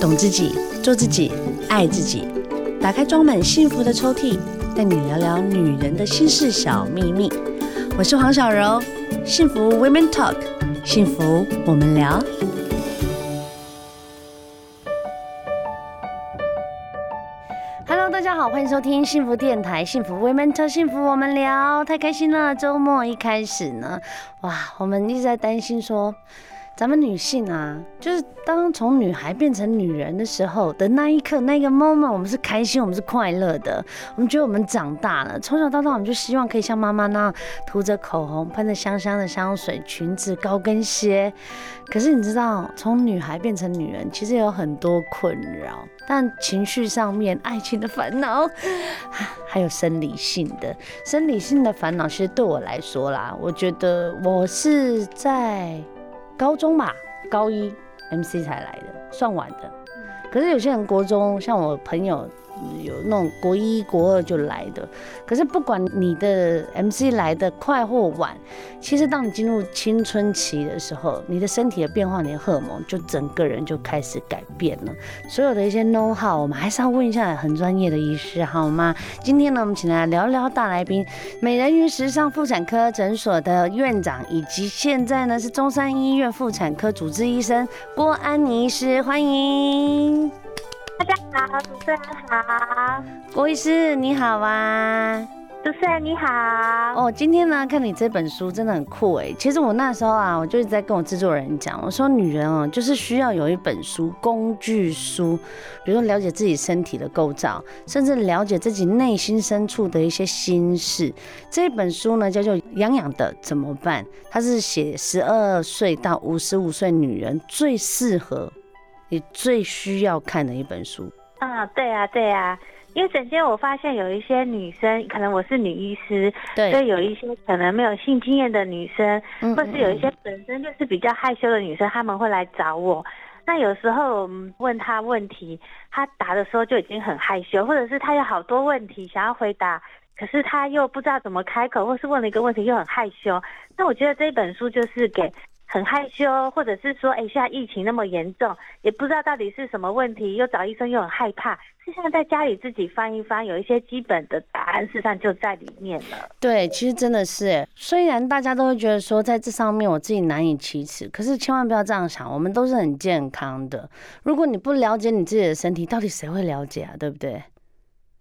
懂自己，做自己，爱自己。打开装满幸福的抽屉，带你聊聊女人的心事小秘密。我是黄小柔，幸福 Women Talk，幸福我们聊。Hello，大家好，欢迎收听幸福电台，幸福 Women Talk，幸福我们聊。太开心了，周末一开始呢，哇，我们一直在担心说。咱们女性啊，就是当从女孩变成女人的时候的那一刻，那个 moment，我们是开心，我们是快乐的，我们觉得我们长大了。从小到大，我们就希望可以像妈妈那样涂着口红，喷着香香的香水，裙子、高跟鞋。可是你知道，从女孩变成女人，其实有很多困扰，但情绪上面、爱情的烦恼，还有生理性的、生理性的烦恼，其实对我来说啦，我觉得我是在。高中吧，高一 MC 才来的，算晚的。可是有些人国中，像我朋友。有那种国一、国二就来的，可是不管你的 MC 来的快或晚，其实当你进入青春期的时候，你的身体的变化，你的荷尔蒙就整个人就开始改变了。所有的一些 know how，我们还是要问一下很专业的医师，好吗？今天呢，我们请来聊聊大来宾，美人鱼时尚妇产科诊所的院长，以及现在呢是中山医院妇产科主治医生郭安妮医师，欢迎。大家好，主持人好，郭医师你好啊，主持人你好。哦，今天呢看你这本书真的很酷哎。其实我那时候啊，我就一直在跟我制作人讲，我说女人哦，就是需要有一本书，工具书，比如说了解自己身体的构造，甚至了解自己内心深处的一些心事。这本书呢叫做《痒痒的怎么办》，它是写十二岁到五十五岁女人最适合。你最需要看的一本书啊，对啊，对啊，因为整天我发现有一些女生，可能我是女医师，对，所以有一些可能没有性经验的女生，或是有一些本身就是比较害羞的女生，她们会来找我。那有时候我们问她问题，她答的时候就已经很害羞，或者是她有好多问题想要回答，可是她又不知道怎么开口，或是问了一个问题又很害羞。那我觉得这本书就是给。很害羞，或者是说，哎，现在疫情那么严重，也不知道到底是什么问题，又找医生又很害怕。是现在在家里自己翻一翻，有一些基本的答案，事实上就在里面了。对，其实真的是，虽然大家都会觉得说，在这上面我自己难以启齿，可是千万不要这样想，我们都是很健康的。如果你不了解你自己的身体，到底谁会了解啊？对不对？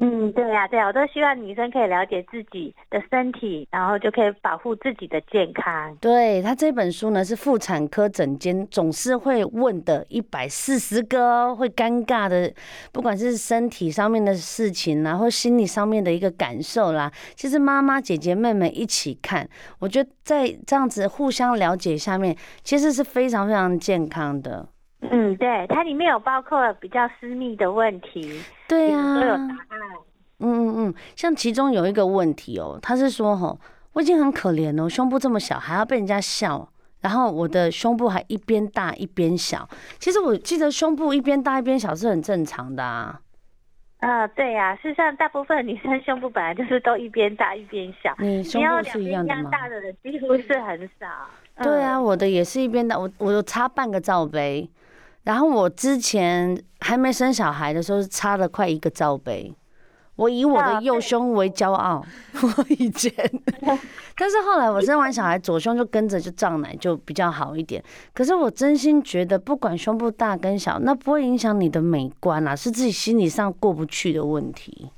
嗯，对呀、对呀、我都希望女生可以了解自己的身体，然后就可以保护自己的健康。对，他这本书呢，是妇产科诊间总是会问的一百四十个会尴尬的，不管是身体上面的事情然后心理上面的一个感受啦，其实妈妈、姐姐、妹妹一起看，我觉得在这样子互相了解下面，其实是非常非常健康的。嗯，对，它里面有包括比较私密的问题，对啊，都有答案。嗯嗯嗯，像其中有一个问题哦，他是说吼，我已经很可怜了，胸部这么小还要被人家笑，然后我的胸部还一边大一边小。其实我记得胸部一边大一边小是很正常的啊。啊，对呀、啊，事实上大部分女生胸部本来就是都一边大一边小，你胸部是一样的吗？大的人几乎是很少。对啊，我的也是一边大，我我有差半个罩杯。然后我之前还没生小孩的时候是差了快一个罩杯，我以我的右胸为骄傲。我以前，但是后来我生完小孩，左胸就跟着就胀奶，就比较好一点。可是我真心觉得，不管胸部大跟小，那不会影响你的美观啊，是自己心理上过不去的问题。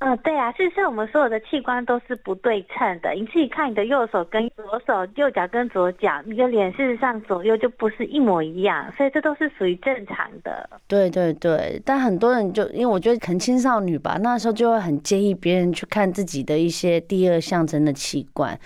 嗯，对啊，事实上我们所有的器官都是不对称的。你自己看你的右手跟左手，右脚跟左脚，你的脸事实上左右就不是一模一样，所以这都是属于正常的。对对对，但很多人就因为我觉得可能青少女吧，那时候就会很介意别人去看自己的一些第二象征的器官，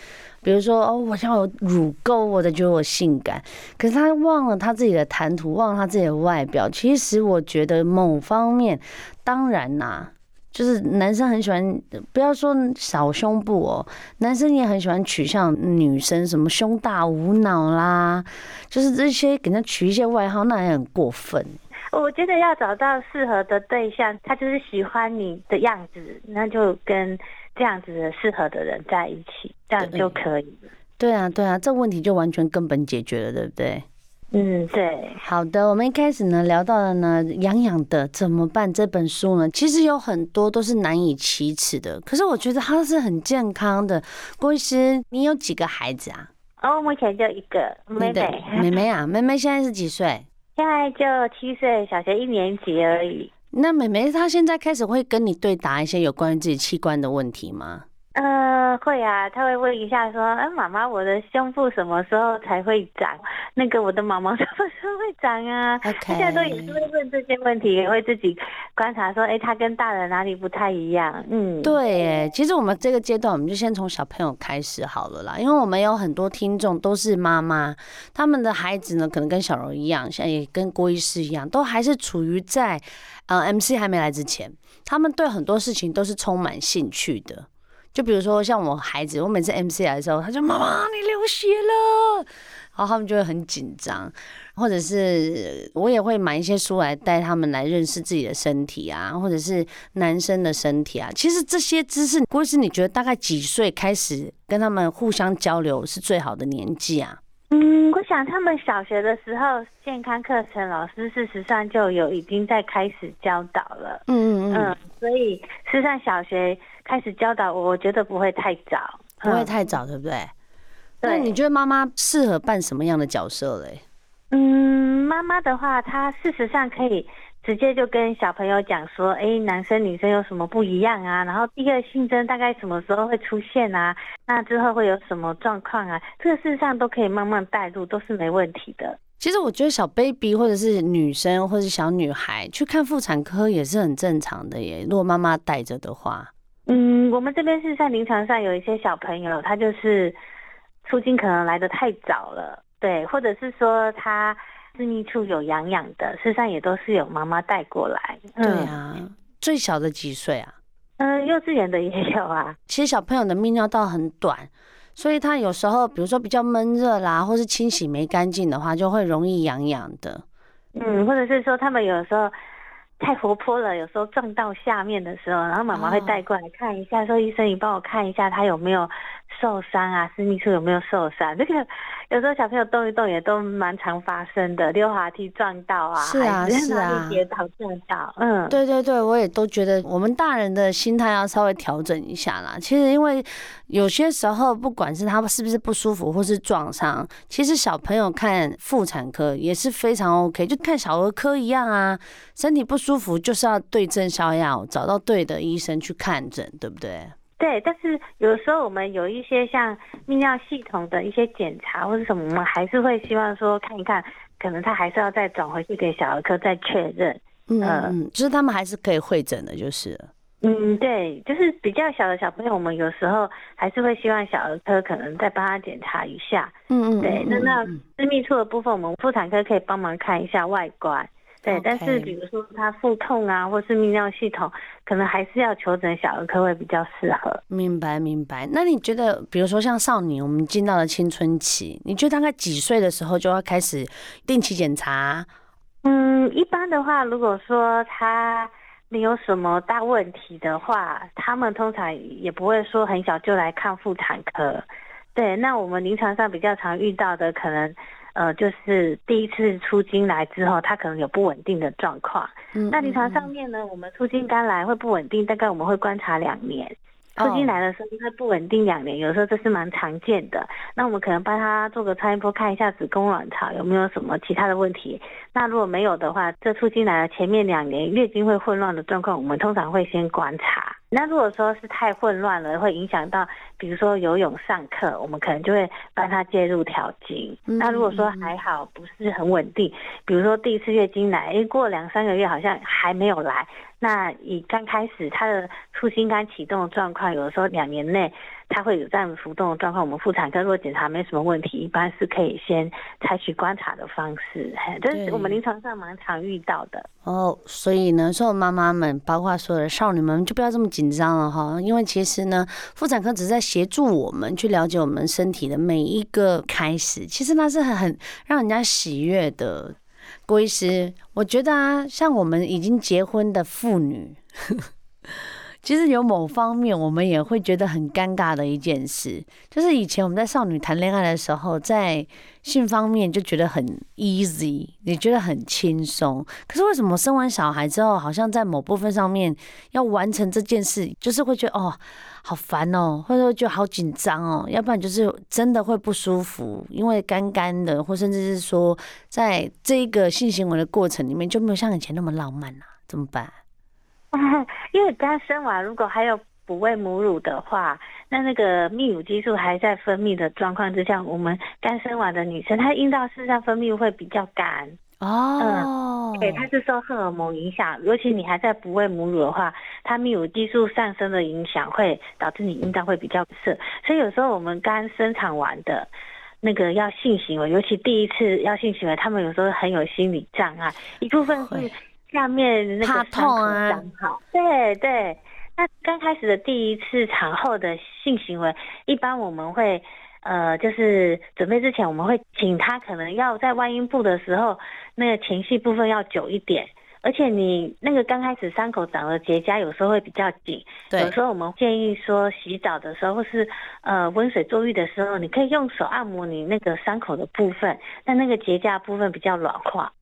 比如说哦，我像有乳沟，我的觉得我性感，可是他忘了他自己的谈吐，忘了他自己的外表。其实我觉得某方面，当然呐、就是男生很喜欢，不要说小胸部哦，男生也很喜欢取笑女生什么胸大无脑啦，就是这些给他取一些外号，那也很过分。我觉得要找到适合的对象，他就是喜欢你的样子，那就跟这样子的适合的人在一起，这样就可以了。对啊，对啊，这问题就完全根本解决了，对不对？嗯，对。好的，我们一开始呢聊到了呢，痒痒的怎么办？这本书呢，其实有很多都是难以启齿的，可是我觉得它是很健康的。郭医师，你有几个孩子啊？哦，目前就一个妹妹。妹妹啊，妹妹现在是几岁？现在就七岁，小学一年级而已。那妹妹她现在开始会跟你对答一些有关于自己器官的问题吗？呃，会啊，他会问一下说，哎、呃，妈妈，我的胸部什么时候才会长？那个我的毛毛什么时候会长啊.现在都也是会问这些问题，也会自己观察说，哎、欸，他跟大人哪里不太一样？嗯，对，哎，其实我们这个阶段，我们就先从小朋友开始好了啦，因为我们有很多听众都是妈妈，他们的孩子呢，可能跟小柔一样，像也跟郭医师一样，都还是处于在呃 MC 还没来之前，他们对很多事情都是充满兴趣的。就比如说像我孩子，我每次 MC 来的时候，他就妈妈你流血了，然后他们就会很紧张，或者是我也会买一些书来带他们来认识自己的身体啊，或者是男生的身体啊。其实这些知识，郭是你觉得大概几岁开始跟他们互相交流是最好的年纪啊？嗯，我想他们小学的时候，健康课程老师事实上就有已经在开始教导了。嗯嗯嗯，所以事实上小学。开始教导我，我觉得不会太早，不会太早，对不对？对。那你觉得妈妈适合扮什么样的角色嘞？嗯，妈妈的话，她事实上可以直接就跟小朋友讲说，哎，男生女生有什么不一样啊？然后第一个性征大概什么时候会出现啊？那之后会有什么状况啊？这个事实上都可以慢慢带入，都是没问题的。其实我觉得小 baby 或者是女生或者是小女孩去看妇产科也是很正常的耶。如果妈妈带着的话。嗯，我们这边是在临床上有一些小朋友，他就是出经可能来的太早了，对，或者是说他私密处有痒痒的，事实上也都是有妈妈带过来。对啊，最小的几岁啊？嗯，幼稚园的也有啊。其实小朋友的泌尿道很短，所以他有时候比如说比较闷热啦，或是清洗没干净的话，就会容易痒痒的。嗯，或者是说他们有时候。太活泼了，有时候撞到下面的时候，然后妈妈会带过来看一下，说医生，你帮我看一下他有没有受伤啊，私密处有没有受伤？这个有时候小朋友动一动也都蛮常发生的，溜滑梯撞到啊，是啊是啊，跌倒撞到，嗯，对对对，我也都觉得我们大人的心态要稍微调整一下啦。其实因为有些时候不管是他是不是不舒服或是撞伤，其实小朋友看妇产科也是非常 OK，就看小儿科一样啊，身体不舒服就是要对症下药，找到对的医生去看诊，对不对？对，但是有时候我们有一些像泌尿系统的一些检查或者什么，我们还是会希望说看一看，可能他还是要再转回去给小儿科再确认。嗯嗯，就是他们还是可以会诊的，就是。嗯，对，就是比较小的小朋友，我们有时候还是会希望小儿科可能再帮他检查一下。嗯嗯，对，那那私密处的部分，我们妇产科可以帮忙看一下外观。对，但是比如说他腹痛啊，或是泌尿系统，可能还是要求诊小儿科会比较适合。明白，明白。那你觉得，比如说像少女，我们进到了青春期，你觉得大概几岁的时候就要开始定期检查？嗯，一般的话，如果说他没有什么大问题的话，他们通常也不会说很小就来看妇产科。对，那我们临床上比较常遇到的可能。呃，就是第一次出经来之后，它可能有不稳定的状况。嗯，那临床上面呢，我们出经刚来会不稳定，大概我们会观察两年。出经来的时候，会不稳定两年，有时候这是蛮常见的。那我们可能帮他做个超音波，看一下子宫卵巢有没有什么其他的问题。那如果没有的话，这出经来的前面两年月经会混乱的状况，我们通常会先观察。那如果说是太混乱了，会影响到，比如说游泳上课，我们可能就会帮他介入调经。那如果说还好，不是很稳定，比如说第一次月经来，哎，过两三个月好像还没有来，那以刚开始他的初经刚启动的状况，有的时候两年内。他会有这样子浮动的状况，我们妇产科如果检查没什么问题，一般是可以先采取观察的方式，这是我们临床上蛮常遇到的。哦，所以呢，所有妈妈们，包括所有的少女们，就不要这么紧紧张了哈，因为其实呢，妇产科只是在协助我们去了解我们身体的每一个开始，其实那是很很让人家喜悦的。郭医师，我觉得啊，像我们已经结婚的妇女。其实有某方面我们也会觉得很尴尬的一件事，就是以前我们在少女谈恋爱的时候，在性方面就觉得很 easy，也觉得很轻松。可是为什么生完小孩之后，好像在某部分上面要完成这件事，就是会觉得哦，好烦哦，或者说就好紧张哦，要不然就是真的会不舒服，因为干干的，或甚至是说，在这个性行为的过程里面就没有像以前那么浪漫啊，怎么办？因为刚生完，如果还有哺喂母乳的话，那那个泌乳激素还在分泌的状况之下，我们刚生完的女生，她阴道事实上分泌会比较干哦。嗯，对，它是受荷尔蒙影响，尤其你还在哺喂母乳的话，它泌乳激素上升的影响会导致你阴道会比较涩，所以有时候我们刚生产完的那个要性行为，尤其第一次要性行为，他们有时候很有心理障碍，一部分是。下面那个伤口长好，对对。那刚开始的第一次产后的性行为，一般我们会呃，就是准备之前，我们会请他可能要在外阴部的时候，那个前戏部分要久一点。而且你那个刚开始伤口长了结痂，有时候会比较紧。对。有时候我们建议说，洗澡的时候或是呃温水坐浴的时候，你可以用手按摩你那个伤口的部分，但那个结痂部分比较软化。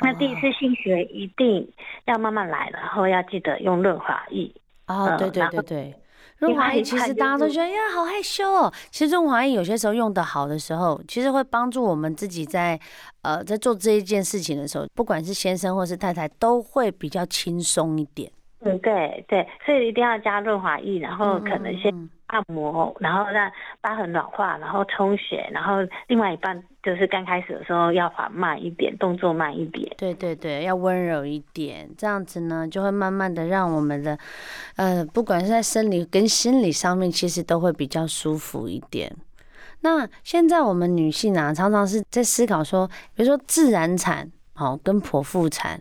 那第一次性学一定要慢慢来，然后要记得用润滑液。哦，对对对对，润滑液其实大家都觉得呀好害羞哦。其实润滑液有些时候用的好的时候，其实会帮助我们自己在呃在做这一件事情的时候，不管是先生或是太太，都会比较轻松一点。嗯，对对，所以一定要加润滑液，然后可能先按摩，然后让疤痕软化，然后充血，然后另外一半就是刚开始的时候要缓慢一点，动作慢一点。对对对，要温柔一点，这样子呢，就会慢慢的让我们的，呃，不管是在生理跟心理上面，其实都会比较舒服一点。那现在我们女性啊，常常是在思考说，比如说自然产，好，跟剖腹产。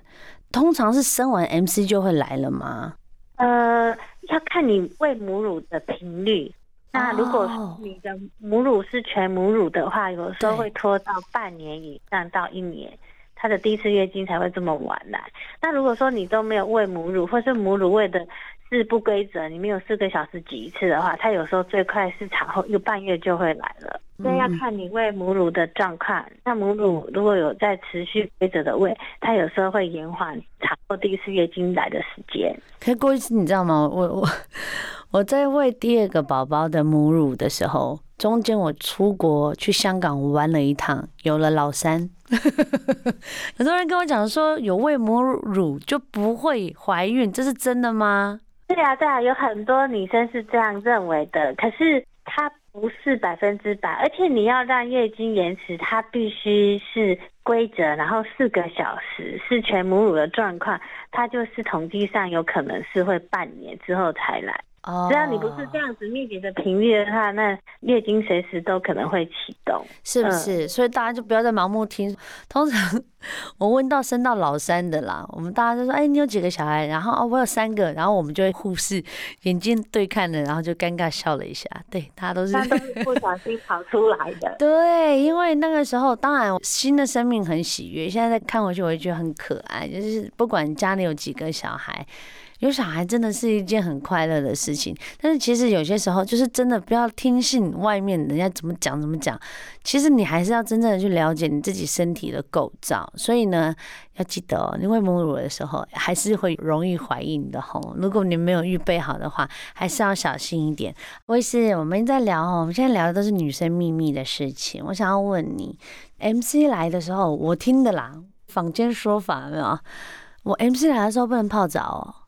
通常是生完 MC 就会来了吗？呃，要看你喂母乳的频率。那如果你的母乳是全母乳的话，有时候会拖到半年以上到一年，她的第一次月经才会这么晚来。那如果说你都没有喂母乳，或是母乳喂的是不规则，你没有四个小时挤一次的话，她有时候最快是产后一个半月就会来了。所以要看你喂母乳的状况。那母乳如果有在持续规则的喂，它有时候会延缓产后第一次月经来的时间。可以过一次，你知道吗？我我我在喂第二个宝宝的母乳的时候，中间我出国去香港玩了一趟，有了老三。很多人跟我讲说，有喂母乳就不会怀孕，这是真的吗？对啊，对啊，有很多女生是这样认为的。可是它不是百分之百，而且你要让月经延迟，它必须是规则，然后四个小时是全母乳的状况，它就是统计上有可能是会半年之后才来。哦，只要你不是这样子密集的频率的话，那月经随时都可能会启动，是不是？嗯、所以大家就不要再盲目听。通常 我问到生到老三的啦，我们大家就说：“哎、欸，你有几个小孩？”然后哦，我有三个。然后我们就会忽视眼睛对看了，然后就尴尬笑了一下。对，大家都是，都是 不小心跑出来的。对，因为那个时候，当然新的生命很喜悦。现在再看回去，我就觉得很可爱。就是不管家里有几个小孩。有小孩真的是一件很快乐的事情，但是其实有些时候就是真的不要听信外面人家怎么讲怎么讲，其实你还是要真正的去了解你自己身体的构造。所以呢，要记得哦，你喂母乳的时候还是会容易怀孕的吼。如果你没有预备好的话，还是要小心一点。我也是，我们在聊哦，我们现在聊的都是女生秘密的事情。我想要问你，MC 来的时候，我听的啦，坊间说法没有？我 MC 来的时候不能泡澡哦。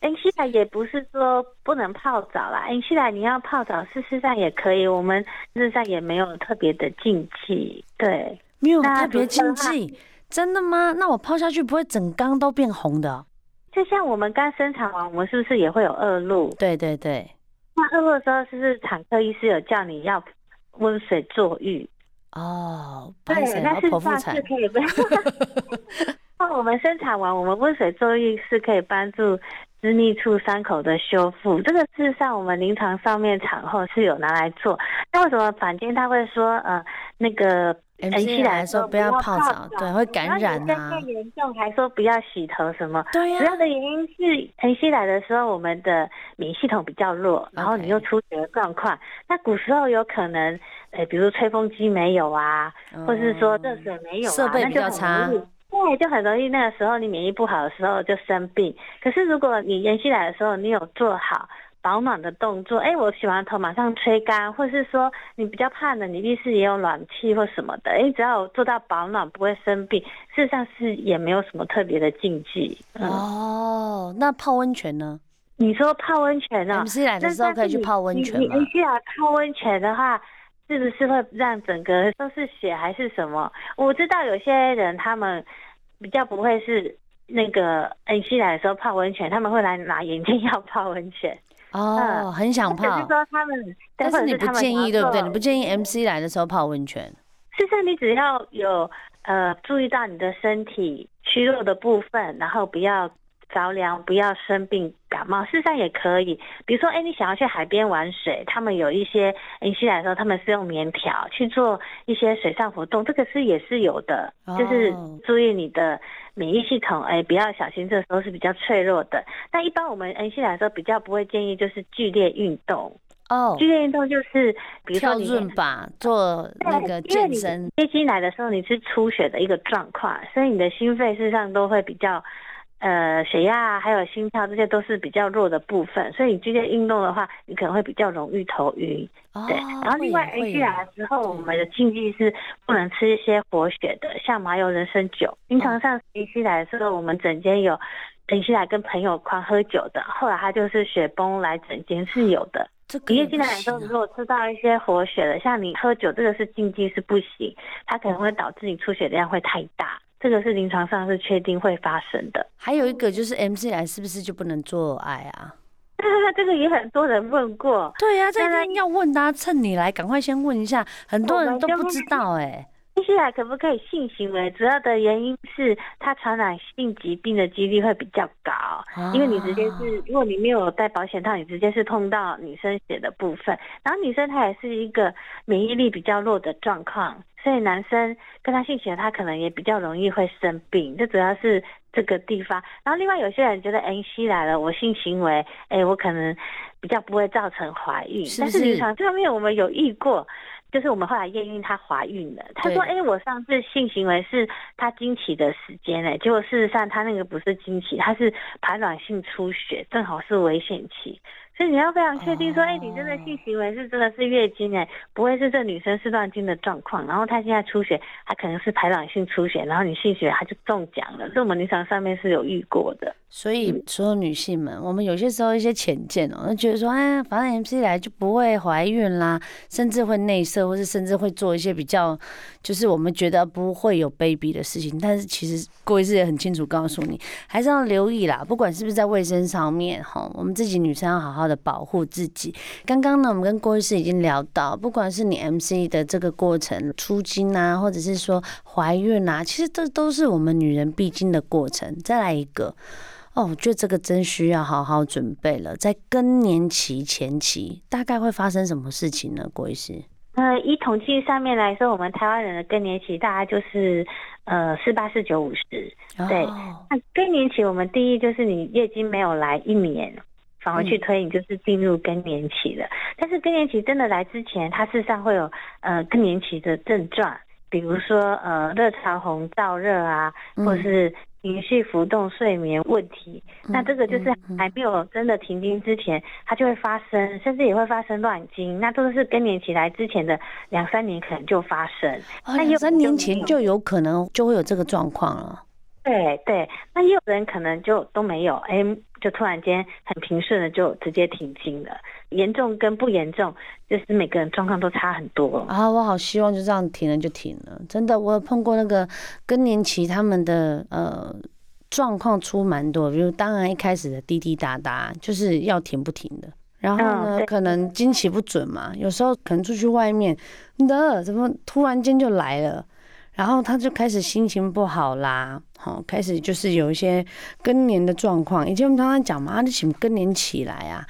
恩熙来也不是说不能泡澡啦，恩熙来你要泡澡，事实上也可以，我们事实上也没有特别的禁忌，对，没有特别禁忌，真的吗？那我泡下去不会整缸都变红的？就像我们刚生产完，我们是不是也会有恶露？对对对，那恶露的时候，是不是产科医师有叫你要温水坐浴？哦，对，那是算是可以不要。那我们生产完，我们温水坐浴是可以帮助私密处伤口的修复。这个事实上，我们临床上面产后是有拿来做。那为什么坊间他会说，呃，那个 MC 来的时候不要泡澡，对，会感染啊。更严重还说不要洗头什么？对呀。主要的原因是 MC 来的时候，我们的免疫系统比较弱，然后你又出血的状况。那古时候有可能，呃，比如吹风机没有啊，或是说热水没有啊，设备比较差。对，就很容易那个时候你免疫不好的时候就生病。可是如果你 MC 来的时候你有做好。保暖的动作，哎，我洗完头马上吹干，或是说你比较怕冷，你浴室也有暖气或什么的，哎，只要做到保暖不会生病，事实上是也没有什么特别的禁忌。嗯、哦，那泡温泉呢？你说泡温泉呢、哦？MC 来的时候可以去泡温泉吗？MC 来泡温泉的话，是不是会让整个都是血还是什么？我知道有些人他们比较不会是那个 MC 来的时候泡温泉，他们会来拿眼睛 要泡温泉。哦，很想泡。是说他们，但是你不建议对不对？你不建议 MC 来的时候泡温泉。事实上，你只要有呃注意到你的身体虚弱的部分，然后不要着凉，不要生病感冒，事实上也可以。比如说，哎、欸，你想要去海边玩水，他们有一些 MC 来的时候，他们是用棉条去做一些水上活动，这个是也是有的，就是注意你的。免疫系统，哎、欸，比较小心，这个时候是比较脆弱的。但一般我们 MC 来的时候比较不会建议就是剧烈运动哦。剧烈运动就是比如说你跳润吧，做那个健身。接进来的时候你是出血的一个状况，所以你的心肺事实上都会比较。呃，血压还有心跳，这些都是比较弱的部分，所以你剧烈运动的话，你可能会比较容易头晕。哦、对，然后另外 MC 来的时候，我们的禁忌是不能吃一些活血的，像麻油人参酒。平常上 MC 来的时候，我们整间有 MC 来跟朋友狂喝酒的，后来他就是血崩来整间是有的。这个、啊、你月经来的时候，如果吃到一些活血的，像你喝酒，这个是禁忌是不行，它可能会导致你出血量会太大。这个是临床上是确定会发生的。还有一个就是 MC 来是不是就不能做爱啊？这个也很多人问过。对呀、啊，这个要问大家趁你来，赶快先问一下，很多人都不知道哎、欸。MC 来可不可以性行为？主要的原因是它传染性疾病的几率会比较高，啊、因为你直接是，如果你没有戴保险套，你直接是碰到女生血的部分，然后女生她也是一个免疫力比较弱的状况。所以男生跟他性行为，他可能也比较容易会生病，这主要是这个地方。然后另外有些人觉得 MC 来了，我性行为，哎、欸，我可能比较不会造成怀孕。是是，但是临床这方面我们有遇过，就是我们后来验孕她怀孕了。她说，哎、欸，我上次性行为是她经期的时间，呢，结果事实上她那个不是经期，她是排卵性出血，正好是危险期。所以你要非常确定说，哎、欸，你真的性行为是真的是月经哎，不会是这女生是乱经的状况，然后她现在出血，她可能是排卵性出血，然后你性行为她就中奖了，这我们临床上面是有遇过的。所以所有女性们，我们有些时候一些浅见哦，觉得说，哎，反正 MC 来就不会怀孕啦，甚至会内射，或是甚至会做一些比较，就是我们觉得不会有 baby 的事情。但是其实郭医师也很清楚告诉你，还是要留意啦，不管是不是在卫生上面哈，我们自己女生要好好的保护自己。刚刚呢，我们跟郭医师已经聊到，不管是你 MC 的这个过程，出经啊，或者是说怀孕啊，其实这都是我们女人必经的过程。再来一个哦，我觉得这个真需要好好准备了。在更年期前期，大概会发生什么事情呢？郭医师？呃，以统计上面来说，我们台湾人的更年期大概就是呃四八四九五十。对，那更年期我们第一就是你月经没有来一年。反而去推，你就是进入更年期了。嗯、但是更年期真的来之前，它事实上会有呃更年期的症状，比如说呃热潮红、燥热啊，或是情绪浮动、睡眠问题。嗯、那这个就是还没有真的停经之前，它就会发生，甚至也会发生乱经。那都是更年期来之前的两三年可能就发生。哦，两三年前就有可能就会有这个状况了。对对，那也有人可能就都没有，哎，就突然间很平顺的就直接停经了。严重跟不严重，就是每个人状况都差很多。啊，我好希望就这样停了就停了，真的，我有碰过那个更年期他们的呃状况出蛮多，比如当然一开始的滴滴答答就是要停不停的，然后呢、嗯、可能经期不准嘛，有时候可能出去外面的怎么突然间就来了。然后他就开始心情不好啦，好，开始就是有一些更年的状况。以前我们刚刚讲嘛，你什么更年期来啊？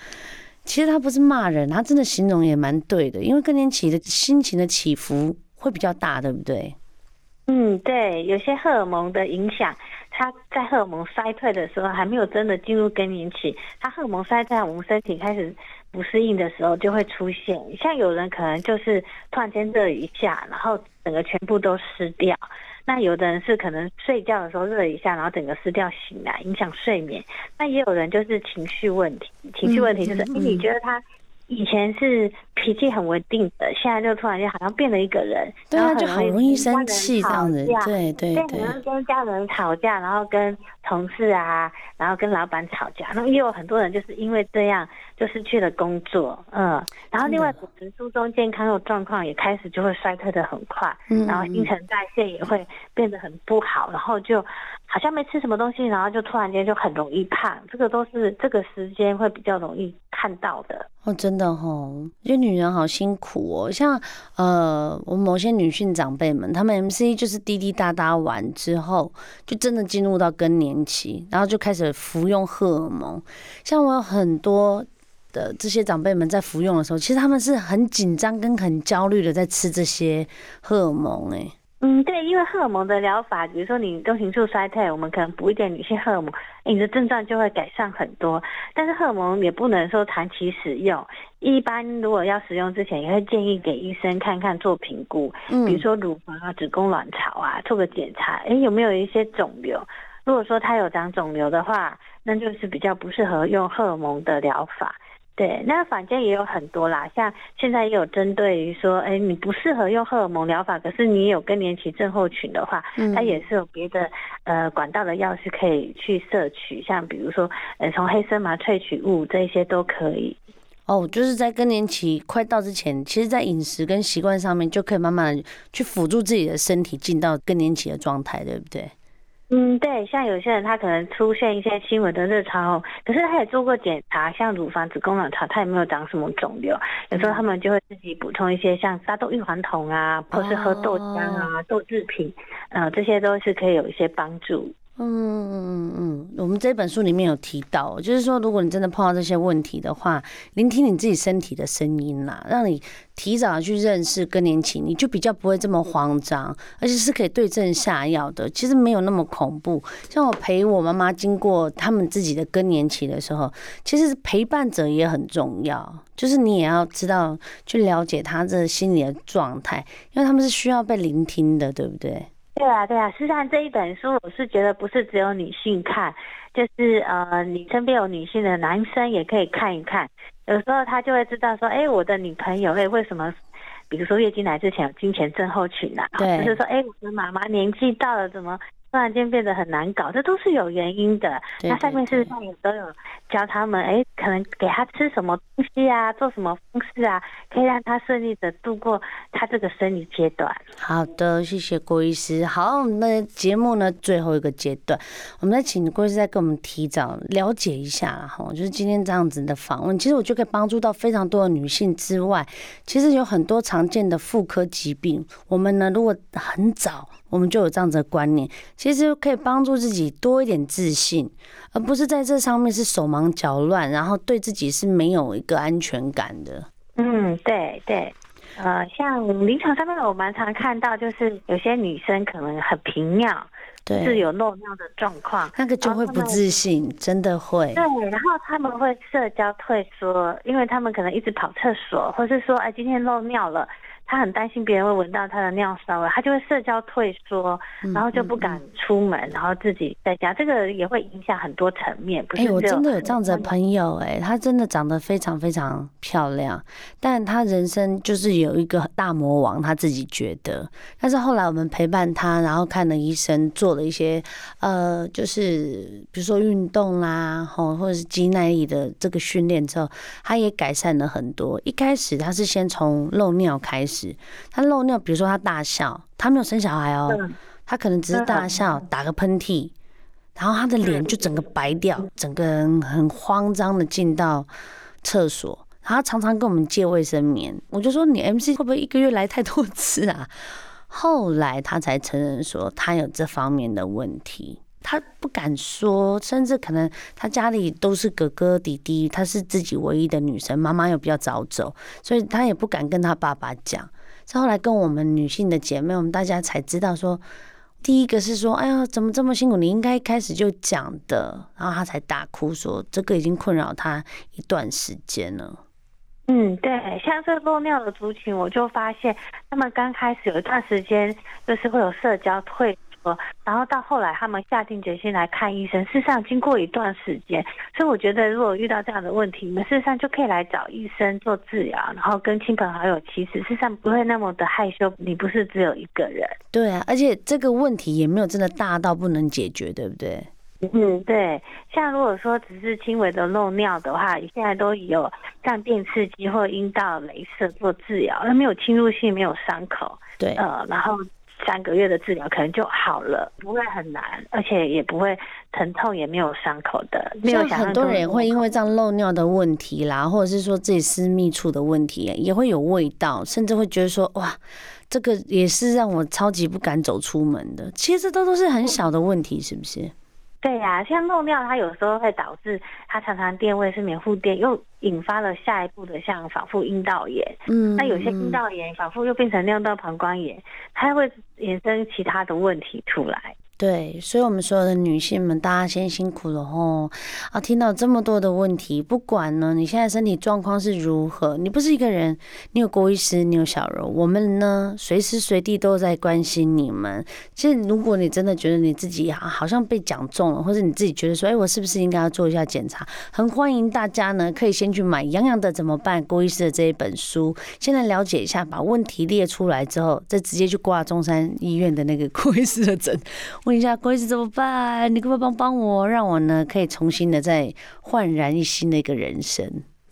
其实他不是骂人，他真的形容也蛮对的，因为更年期的心情的起伏会比较大，对不对？嗯，对，有些荷尔蒙的影响，他在荷尔蒙衰退的时候，还没有真的进入更年期，他荷尔蒙衰退，我们身体开始不适应的时候，就会出现。像有人可能就是突然间热一下，然后整个全部都湿掉；那有的人是可能睡觉的时候热一下，然后整个湿掉醒来，影响睡眠。那也有人就是情绪问题，情绪问题就是，你觉得他？以前是脾气很稳定的，现在就突然间好像变了一个人，对啊，就很容易生气这样子，对对对，可能跟家人吵架，然后跟同事啊，然后跟老板吵架，然后也有很多人就是因为这样就失去了工作，嗯，然后另外骨质疏松健康的状况也开始就会衰退的很快，嗯，然后新陈代谢也会变得很不好，然后就好像没吃什么东西，然后就突然间就很容易胖，这个都是这个时间会比较容易看到的。哦，真的哦，因为女人好辛苦哦。像呃，我某些女性长辈们，她们 MC 就是滴滴答答完之后，就真的进入到更年期，然后就开始服用荷尔蒙。像我有很多的这些长辈们在服用的时候，其实他们是很紧张跟很焦虑的在吃这些荷尔蒙，哎。嗯，对，因为荷尔蒙的疗法，比如说你冬青素衰退，我们可能补一点女性荷尔蒙，你的症状就会改善很多。但是荷尔蒙也不能说长期使用，一般如果要使用之前，也会建议给医生看看做评估，嗯，比如说乳房啊、子宫卵巢啊，做个检查，诶，有没有一些肿瘤？如果说它有长肿瘤的话，那就是比较不适合用荷尔蒙的疗法。对，那坊间也有很多啦，像现在也有针对于说，哎，你不适合用荷尔蒙疗法，可是你有更年期症候群的话，嗯，它也是有别的呃管道的药是可以去摄取，像比如说，呃，从黑森麻萃取物这些都可以。哦，就是在更年期快到之前，其实在饮食跟习惯上面就可以慢慢去辅助自己的身体进到更年期的状态，对不对？嗯，对，像有些人他可能出现一些轻微的热潮，可是他也做过检查，像乳房、子宫卵巢，他也没有长什么肿瘤。有时候他们就会自己补充一些像沙豆异黄酮啊，或是喝豆浆啊、哦、豆制品，呃，这些都是可以有一些帮助。嗯嗯嗯嗯，我们这本书里面有提到，就是说，如果你真的碰到这些问题的话，聆听你自己身体的声音啦，让你提早去认识更年期，你就比较不会这么慌张，而且是可以对症下药的。其实没有那么恐怖。像我陪我妈妈经过他们自己的更年期的时候，其实陪伴者也很重要，就是你也要知道去了解他这心理的状态，因为他们是需要被聆听的，对不对？对啊，对啊，实际上这一本书，我是觉得不是只有女性看，就是呃，你身边有女性的男生也可以看一看。有时候他就会知道说，哎，我的女朋友，哎，为什么，比如说月经来之前有经前症候群啊？对，就是说，哎，我的妈妈年纪到了，怎么？突然间变得很难搞，这都是有原因的。对对对，那上面事实上也都有教他们，哎，可能给他吃什么东西啊，做什么方式啊，可以让他顺利的度过他这个生理阶段。好的，谢谢郭医师。好，我们的节目呢，最后一个阶段，我们再请郭医师再跟我们提早了解一下哈，就是今天这样子的访问，其实我就可以帮助到非常多的女性之外，其实有很多常见的妇科疾病，我们呢，如果很早。我们就有这样子的观念，其实可以帮助自己多一点自信，而不是在这上面是手忙脚乱，然后对自己是没有一个安全感的。嗯，对对，呃，像临床上面我蛮常看到，就是有些女生可能很频尿，对，是有漏尿的状况，那个就会不自信，真的会。对，然后他们会社交退缩，因为他们可能一直跑厕所，或是说，哎，今天漏尿了。他很担心别人会闻到他的尿骚味，他就会社交退缩，然后就不敢出门，然后自己在家，这个也会影响很多层面。哎、欸，我真的有这样子的朋友、欸，哎，他真的长得非常非常漂亮，但他人生就是有一个大魔王，他自己觉得。但是后来我们陪伴他，然后看了医生，做了一些呃，就是比如说运动啦，吼，或者是肌耐力的这个训练之后，他也改善了很多。一开始他是先从漏尿开始。他漏尿，比如说他大笑，他没有生小孩哦，他可能只是大笑，打个喷嚏，然后他的脸就整个白掉，整个人很慌张的进到厕所，然后他常常跟我们借卫生棉，我就说你 MC 会不会一个月来太多次啊？后来他才承认说他有这方面的问题。他不敢说，甚至可能他家里都是哥哥弟弟，他是自己唯一的女生，妈妈又比较早走，所以他也不敢跟他爸爸讲。再后来跟我们女性的姐妹，我们大家才知道说，第一个是说，哎呀，怎么这么辛苦？你应该一开始就讲的，然后他才大哭说，这个已经困扰他一段时间了。嗯，对，像这漏尿的族群，我就发现他们刚开始有一段时间就是会有社交退缩，然后到后来他们下定决心来看医生。事实上，经过一段时间，所以我觉得如果遇到这样的问题，你们事实上就可以来找医生做治疗，然后跟亲朋好友其实事实上不会那么的害羞。你不是只有一个人，对啊，而且这个问题也没有真的大到不能解决，对不对？嗯，对，像如果说只是轻微的漏尿的话，现在都有像电刺激或阴道镭射做治疗，那没有侵入性，没有伤口，对，呃，然后三个月的治疗可能就好了，不会很难，而且也不会疼痛，也没有伤口的。没有很多人也会因为这样漏尿的问题啦，或者是说自己私密处的问题，也会有味道，甚至会觉得说哇，这个也是让我超级不敢走出门的。其实这都都是很小的问题，是不是？对呀、啊，像漏尿，它有时候会导致它常常垫位是免护垫，又引发了下一步的像反复阴道炎。嗯，那有些阴道炎反复又变成尿道膀胱炎，它会衍生其他的问题出来。对，所以，我们所有的女性们，大家先辛苦了吼！啊，听到这么多的问题，不管呢，你现在身体状况是如何，你不是一个人，你有郭医师，你有小柔，我们呢，随时随地都在关心你们。其实，如果你真的觉得你自己好像被讲中了，或者你自己觉得说，哎，我是不是应该要做一下检查？很欢迎大家呢，可以先去买《洋洋的怎么办》郭医师的这一本书，先来了解一下，把问题列出来之后，再直接去挂中山医院的那个 郭医师的诊。问一下郭医师怎么办？你可不可以帮帮我，让我呢可以重新的再焕然一新的一个人生？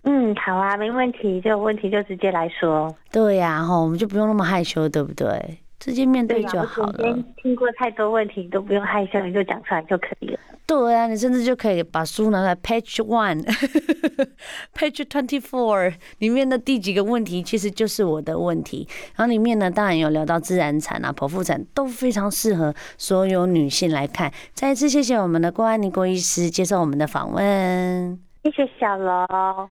嗯，好啊，没问题，这个问题就直接来说。对呀、啊，哈，我们就不用那么害羞，对不对？直接面对就好了。听过太多问题，都不用害羞，你就讲出来就可以了。对啊，你甚至就可以把书拿来，Page One，Page Twenty Four 里面的第几个问题，其实就是我的问题。然后里面呢，当然有聊到自然产啊、剖腹产，都非常适合所有女性来看。再一次谢谢我们的郭安妮郭医师接受我们的访问，谢谢小楼。